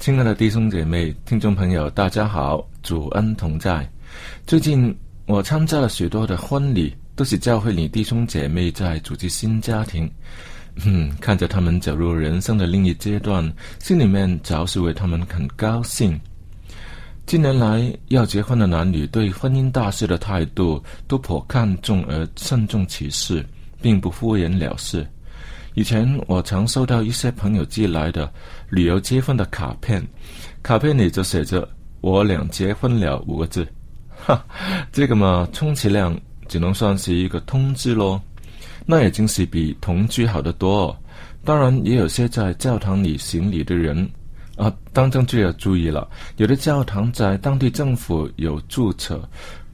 亲爱的弟兄姐妹、听众朋友，大家好，主恩同在。最近我参加了许多的婚礼，都是教会里弟兄姐妹在组织新家庭。嗯，看着他们走入人生的另一阶段，心里面着实为他们很高兴。近年来，要结婚的男女对婚姻大事的态度都颇看重而慎重其事，并不敷衍了事。以前我常收到一些朋友寄来的旅游结婚的卡片，卡片里就写着“我俩结婚了”五个字，哈，这个嘛，充其量只能算是一个通知咯。那已经是比同居好得多。当然，也有些在教堂里行礼的人啊，当中就要注意了。有的教堂在当地政府有注册，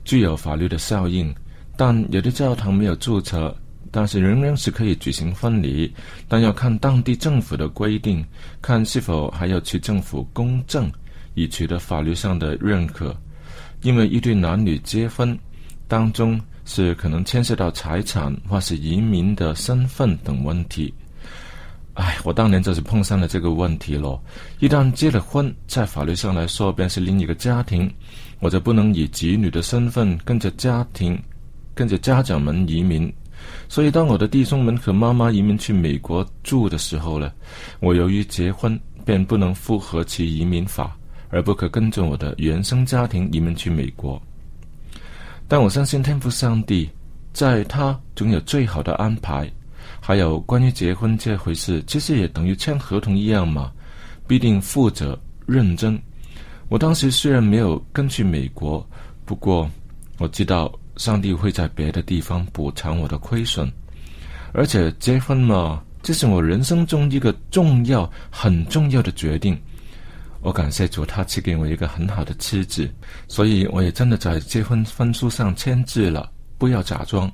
具有法律的效应，但有的教堂没有注册。但是仍然是可以举行婚礼，但要看当地政府的规定，看是否还要去政府公证，以取得法律上的认可。因为一对男女结婚当中是可能牵涉到财产或是移民的身份等问题。哎，我当年就是碰上了这个问题咯。一旦结了婚，在法律上来说便是另一个家庭，我就不能以子女的身份跟着家庭、跟着家长们移民。所以，当我的弟兄们和妈妈移民去美国住的时候呢，我由于结婚，便不能符合其移民法，而不可跟着我的原生家庭移民去美国。但我相信天父上帝，在他总有最好的安排。还有关于结婚这回事，其实也等于签合同一样嘛，必定负责认真。我当时虽然没有跟去美国，不过我知道。上帝会在别的地方补偿我的亏损，而且结婚嘛，这是我人生中一个重要、很重要的决定。我感谢主，他赐给我一个很好的妻子，所以我也真的在结婚婚书上签字了。不要假装。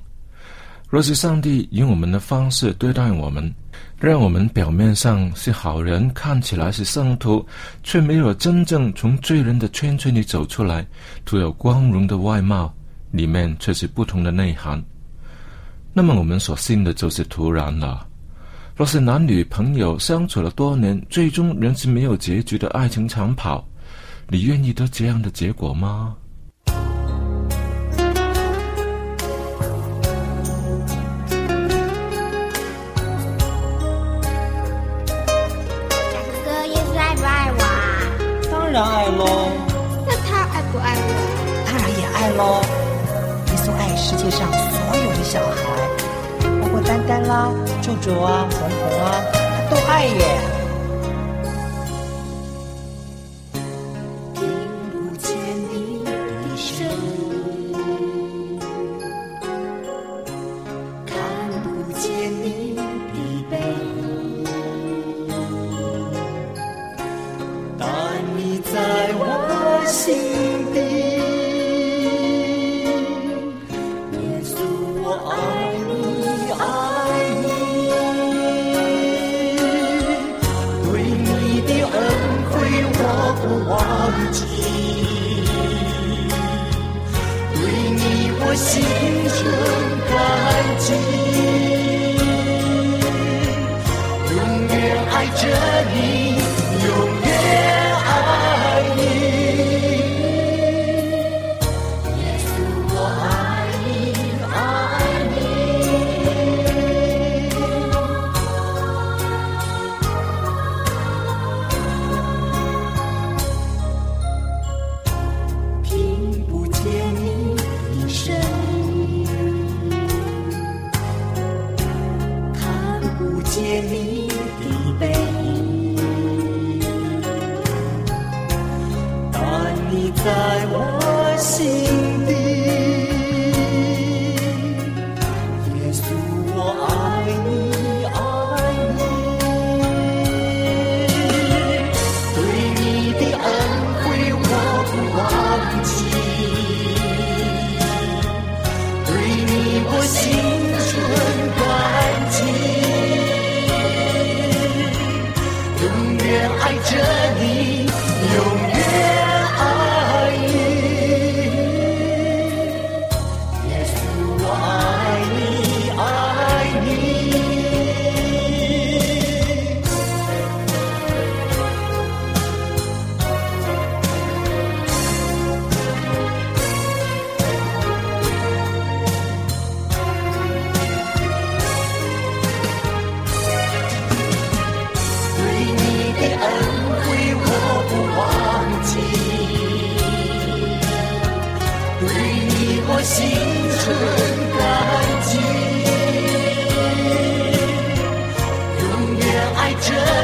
若是上帝以我们的方式对待我们，让我们表面上是好人，看起来是圣徒，却没有真正从罪人的圈圈里走出来，徒有光荣的外貌。里面却是不同的内涵，那么我们所信的就是突然了。若是男女朋友相处了多年，最终仍是没有结局的爱情长跑，你愿意得这样的结果吗？哥哥也爱不爱我啊？当然爱喽，那他爱不爱我？当然也爱喽。世界上所有的小孩，包括丹丹啦、柱柱啊、红红啊，他都爱耶。爱着你。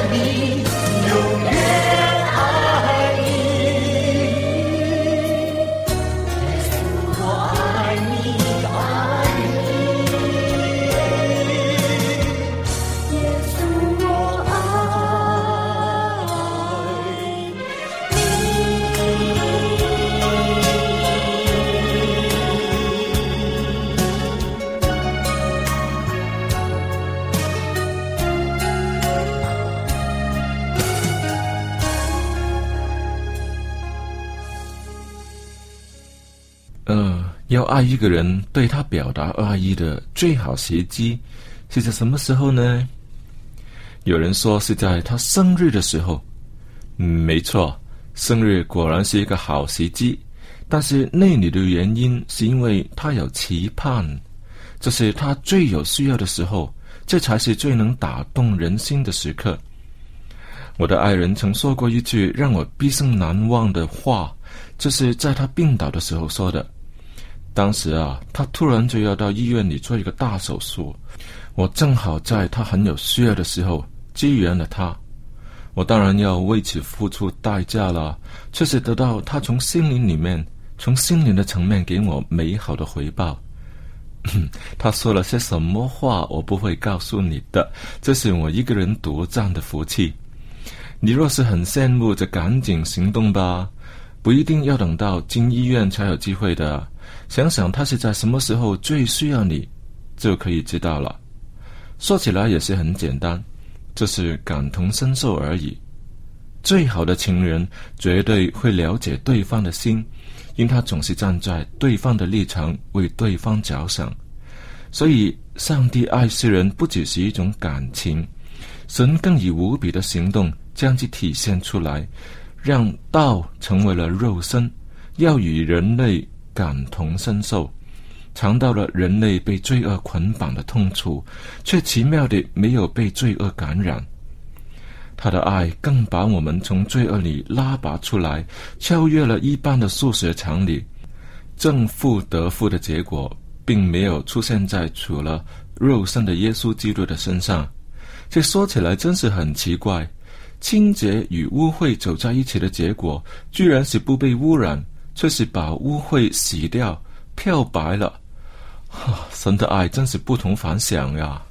着爱一个人，对他表达爱意的最好时机是在什么时候呢？有人说是在他生日的时候。嗯，没错，生日果然是一个好时机。但是那里的原因是因为他有期盼，这是他最有需要的时候，这才是最能打动人心的时刻。我的爱人曾说过一句让我毕生难忘的话，这是在他病倒的时候说的。当时啊，他突然就要到医院里做一个大手术，我正好在他很有需要的时候支援了他。我当然要为此付出代价了，却是得到他从心灵里面、从心灵的层面给我美好的回报。他说了些什么话，我不会告诉你的，这是我一个人独占的福气。你若是很羡慕，就赶紧行动吧，不一定要等到进医院才有机会的。想想他是在什么时候最需要你，就可以知道了。说起来也是很简单，就是感同身受而已。最好的情人绝对会了解对方的心，因他总是站在对方的立场为对方着想。所以，上帝爱世人不只是一种感情，神更以无比的行动将其体现出来，让道成为了肉身，要与人类感同身受，尝到了人类被罪恶捆绑的痛楚，却奇妙的没有被罪恶感染。他的爱更把我们从罪恶里拉拔出来，超越了一般的数学常理。正负得负的结果，并没有出现在除了肉身的耶稣基督的身上。这说起来真是很奇怪。清洁与污秽走在一起的结果，居然是不被污染，却是把污秽洗掉，漂白了。哈，神的爱真是不同凡响呀！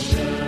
主，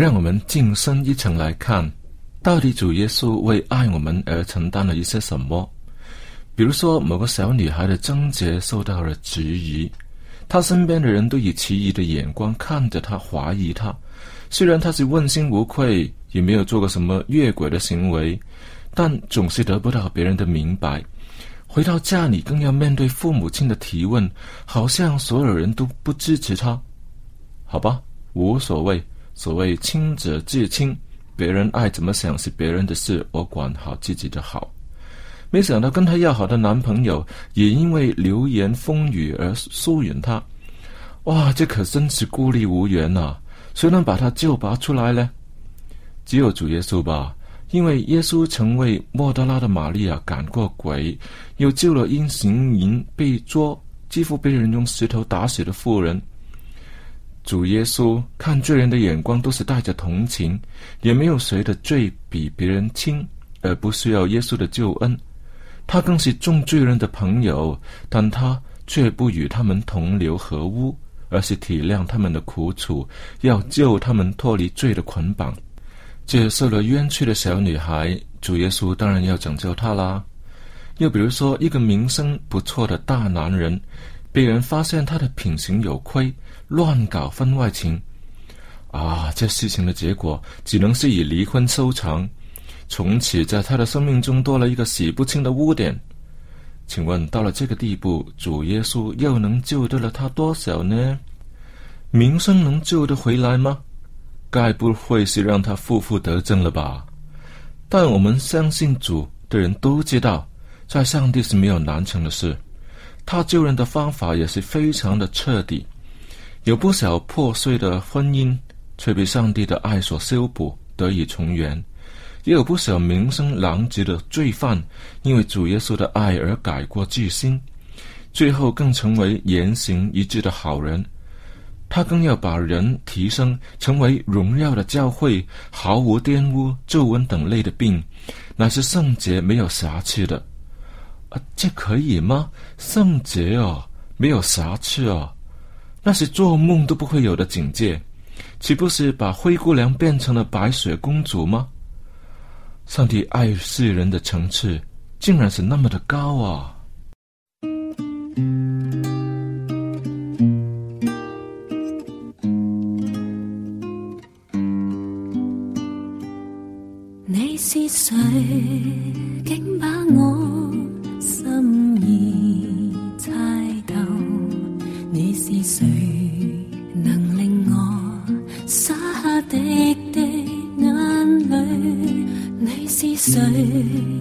让我们晋升一层来看，到底主耶稣为爱我们而承担了一些什么？比如说，某个小女孩的贞洁受到了质疑，她身边的人都以奇异的眼光看着她，怀疑她。虽然她是问心无愧，也没有做过什么越轨的行为，但总是得不到别人的明白。回到家里，更要面对父母亲的提问，好像所有人都不支持她。好吧，无所谓。所谓亲者自亲，别人爱怎么想是别人的事，我管好自己的好。没想到跟她要好的男朋友也因为流言风语而疏远她。哇，这可真是孤立无援呐、谁能把她救拔出来呢？只有主耶稣吧，因为耶稣曾为莫德拉的玛利亚赶过鬼，又救了因行淫被捉、几乎被人用石头打死的妇人。主耶稣看罪人的眼光都是带着同情，也没有谁的罪比别人轻，而不需要耶稣的救恩。他更是众罪人的朋友，但他却不与他们同流合污，而是体谅他们的苦楚，要救他们脱离罪的捆绑。接受了冤屈的小女孩，主耶稣当然要拯救她啦。又比如说，一个名声不错的大男人，被人发现他的品行有亏，乱搞婚外情，啊，这事情的结果只能是以离婚收场。从此，在他的生命中多了一个洗不清的污点。请问到了这个地步，主耶稣又能救得了他多少呢？名声能救得回来吗？该不会是让他负负得正了吧？但我们相信主的人都知道，在上帝是没有难成的事。他救人的方法也是非常的彻底。有不少破碎的婚姻，却被上帝的爱所修补，得以重圆；也有不少名声狼藉的罪犯，因为主耶稣的爱而改过自新，最后更成为言行一致的好人。他更要把人提升，成为荣耀的教会，毫无玷污、皱纹等类的病，乃是圣洁、没有瑕疵的。啊，这可以吗？圣洁哦，没有瑕疵哦，那是做梦都不会有的境界，岂不是把灰姑娘变成了白雪公主吗？上帝爱世人的层次，竟然是那么的高啊！你是谁？竟把谁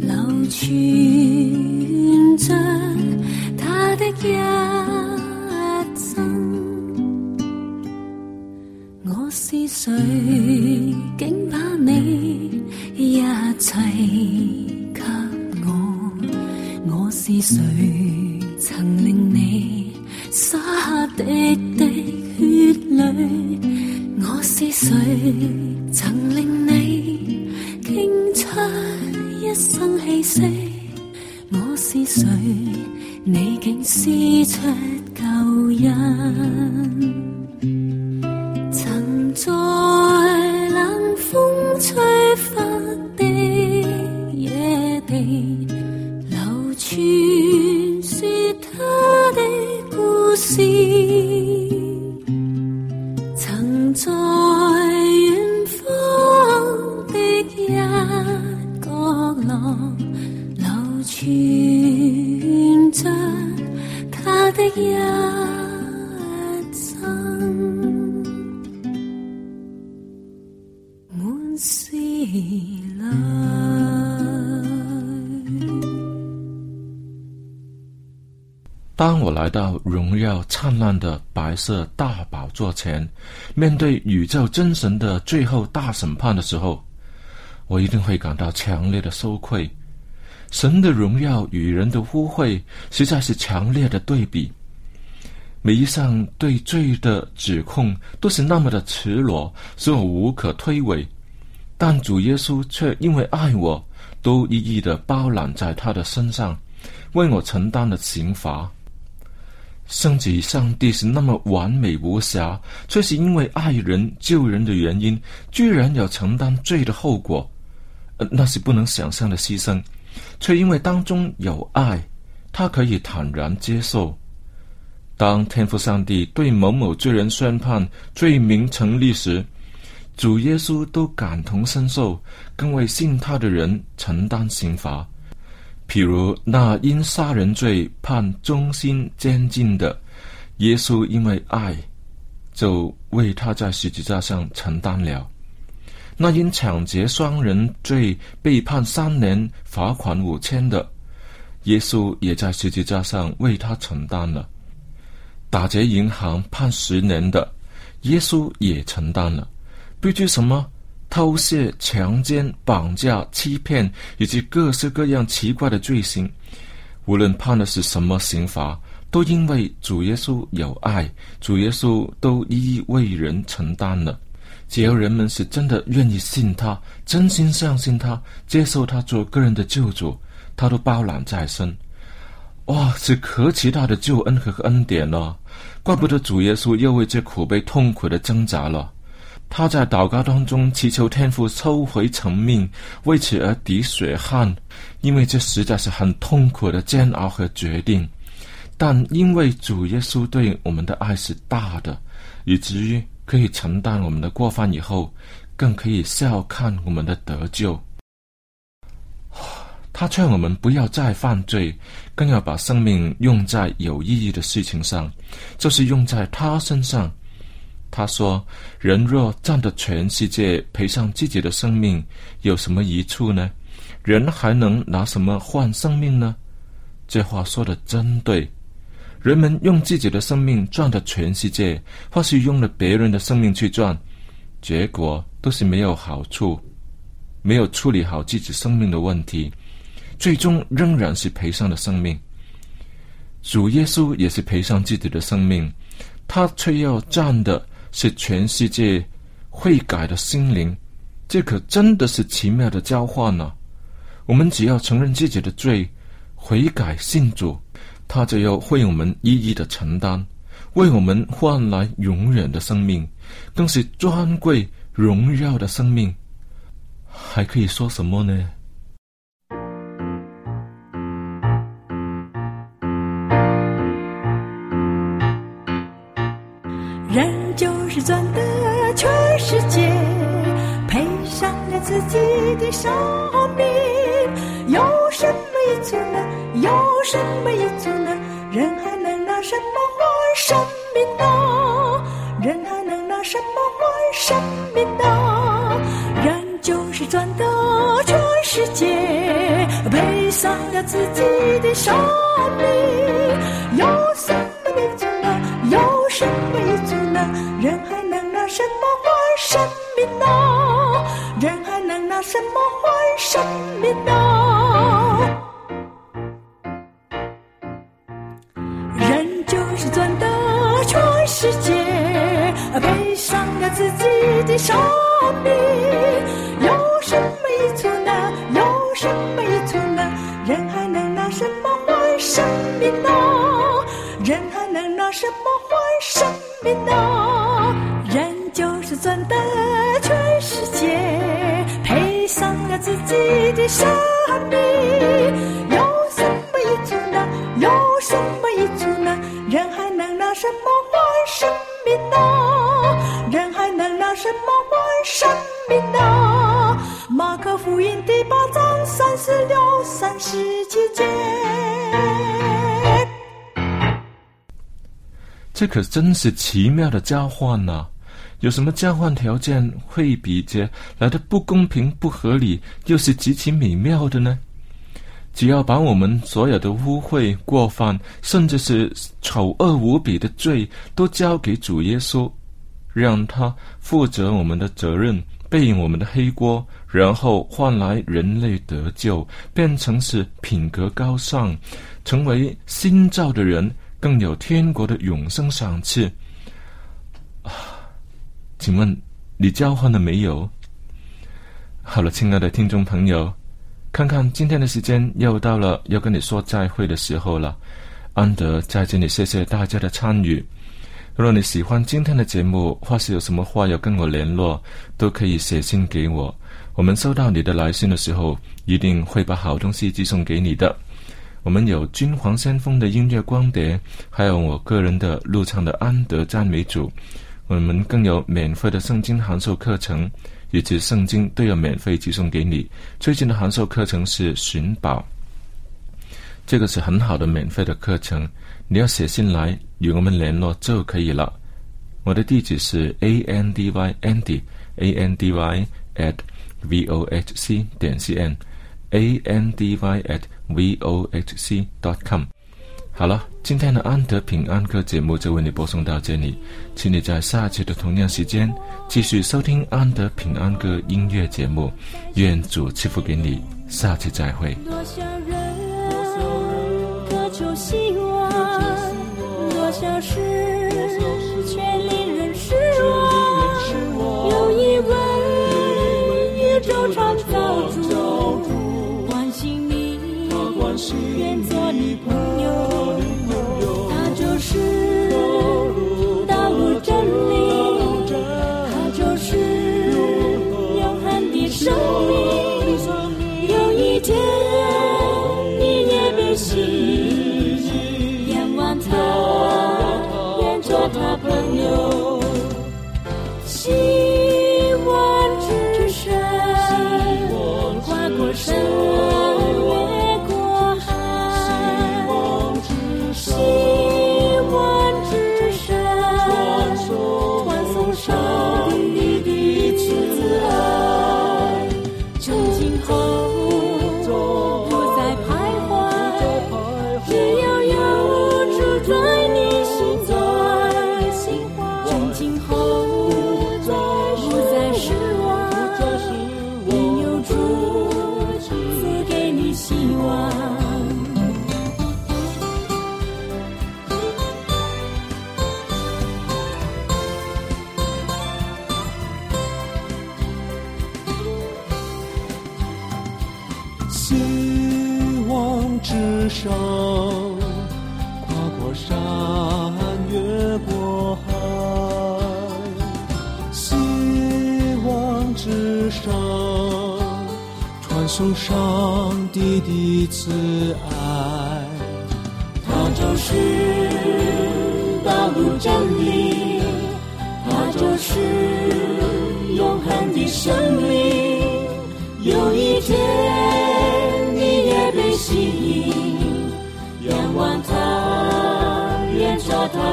流傳着他的一生。我是誰？竟把你一切給我？我是誰？在远方的一角落，流传着他的一来到荣耀灿烂的白色大宝座前，面对宇宙真神的最后大审判的时候，我一定会感到强烈的羞愧。神的荣耀与人的污秽，实在是强烈的对比。每一项对罪的指控都是那么的赤裸，使我无可推诿。但主耶稣却因为爱我，都一一的包揽在他的身上，为我承担了刑罚。圣子上帝是那么完美无瑕，却是因为爱人救人的原因，居然要承担罪的后果，呃，那是不能想象的牺牲，却因为当中有爱，他可以坦然接受。当天父上帝对某某罪人宣判罪名成立时，主耶稣都感同身受，更为信他的人承担刑罚。譬如那因杀人罪判终身监禁的，耶稣因为爱，就为他在十字架上承担了；那因抢劫双人罪被判三年罚款五千的，耶稣也在十字架上为他承担了；打劫银行判十年的，耶稣也承担了。不知什么？偷窃、强奸、绑架、欺骗，以及各式各样奇怪的罪行，无论判的是什么刑罚，都因为主耶稣有爱，主耶稣都一一为人承担了。只要人们是真的愿意信他，真心相信他，接受他做个人的救主，他都包揽在身。哇，是何其大的救恩和恩典呢！怪不得主耶稣又为这苦悲痛苦的挣扎了。他在祷告当中祈求天父收回成命，为此而滴血汗，因为这实在是很痛苦的煎熬和决定。但因为主耶稣对我们的爱是大的，以至于可以承担我们的过犯，以后更可以笑看我们的得救。他劝我们不要再犯罪，更要把生命用在有意义的事情上，就是用在他身上。他说：“人若占得全世界，赔上自己的生命，有什么益处呢？人还能拿什么换生命呢？”这话说的真对。人们用自己的生命赚的全世界，或是用了别人的生命去赚，结果都是没有好处，没有处理好自己生命的问题，最终仍然是赔上了生命。主耶稣也是赔上自己的生命，他却要赚的是全世界悔改的心灵，这可真的是奇妙的交换呢。我们只要承认自己的罪，悔改信主。他就要为我们一一的承担，为我们换来永远的生命，更是尊贵荣耀的生命，还可以说什么呢？赔上了自己的生命，有什么益处呢？有什么益处呢？人还能拿什么换生命呢？人还能拿什么换生命呢？人就是赚得全世界，赔上了自己的生命，有什么益处呢？有什么益处呢？人还能拿什么换生命呢？什么换生命呢？马可福音第八章三十六、三十七节。这可真是奇妙的交换呐、有什么交换条件会比这来的不公平、不合理，又是极其美妙的呢？只要把我们所有的污秽、过犯，甚至是丑恶无比的罪，都交给主耶稣，让他负责我们的责任，背我们的黑锅，然后换来人类得救，变成是品格高尚，成为新造的人，更有天国的永生赏赐。啊，请问你交换了没有？好了，亲爱的听众朋友。看看今天的时间又到了要跟你说再会的时候了，安德在这里谢谢大家的参与。如果你喜欢今天的节目，或是有什么话要跟我联络，都可以写信给我。我们收到你的来信的时候，一定会把好东西寄送给你的。我们有君皇先锋的音乐光碟，还有我个人的录唱的安德赞美主。我们更有免费的圣经函授课程。以及圣经都有免费寄送给你。最近的函授课程是寻宝，这个是很好的免费的课程。你要写信来与我们联络就可以了。我的地址是 a n d y andy a n d y at v o h c 点 c n a n d y at v o h c dot com。好了，今天的安德平安歌节目就为你播送到这里，请你在下期的同样时间继续收听安德平安歌音乐节目。愿主赐福给你，下期再会。消失，却令人失望。有一问，宇宙创造主关心你，天主。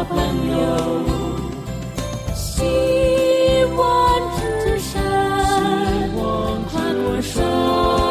朋友希望之神希望之神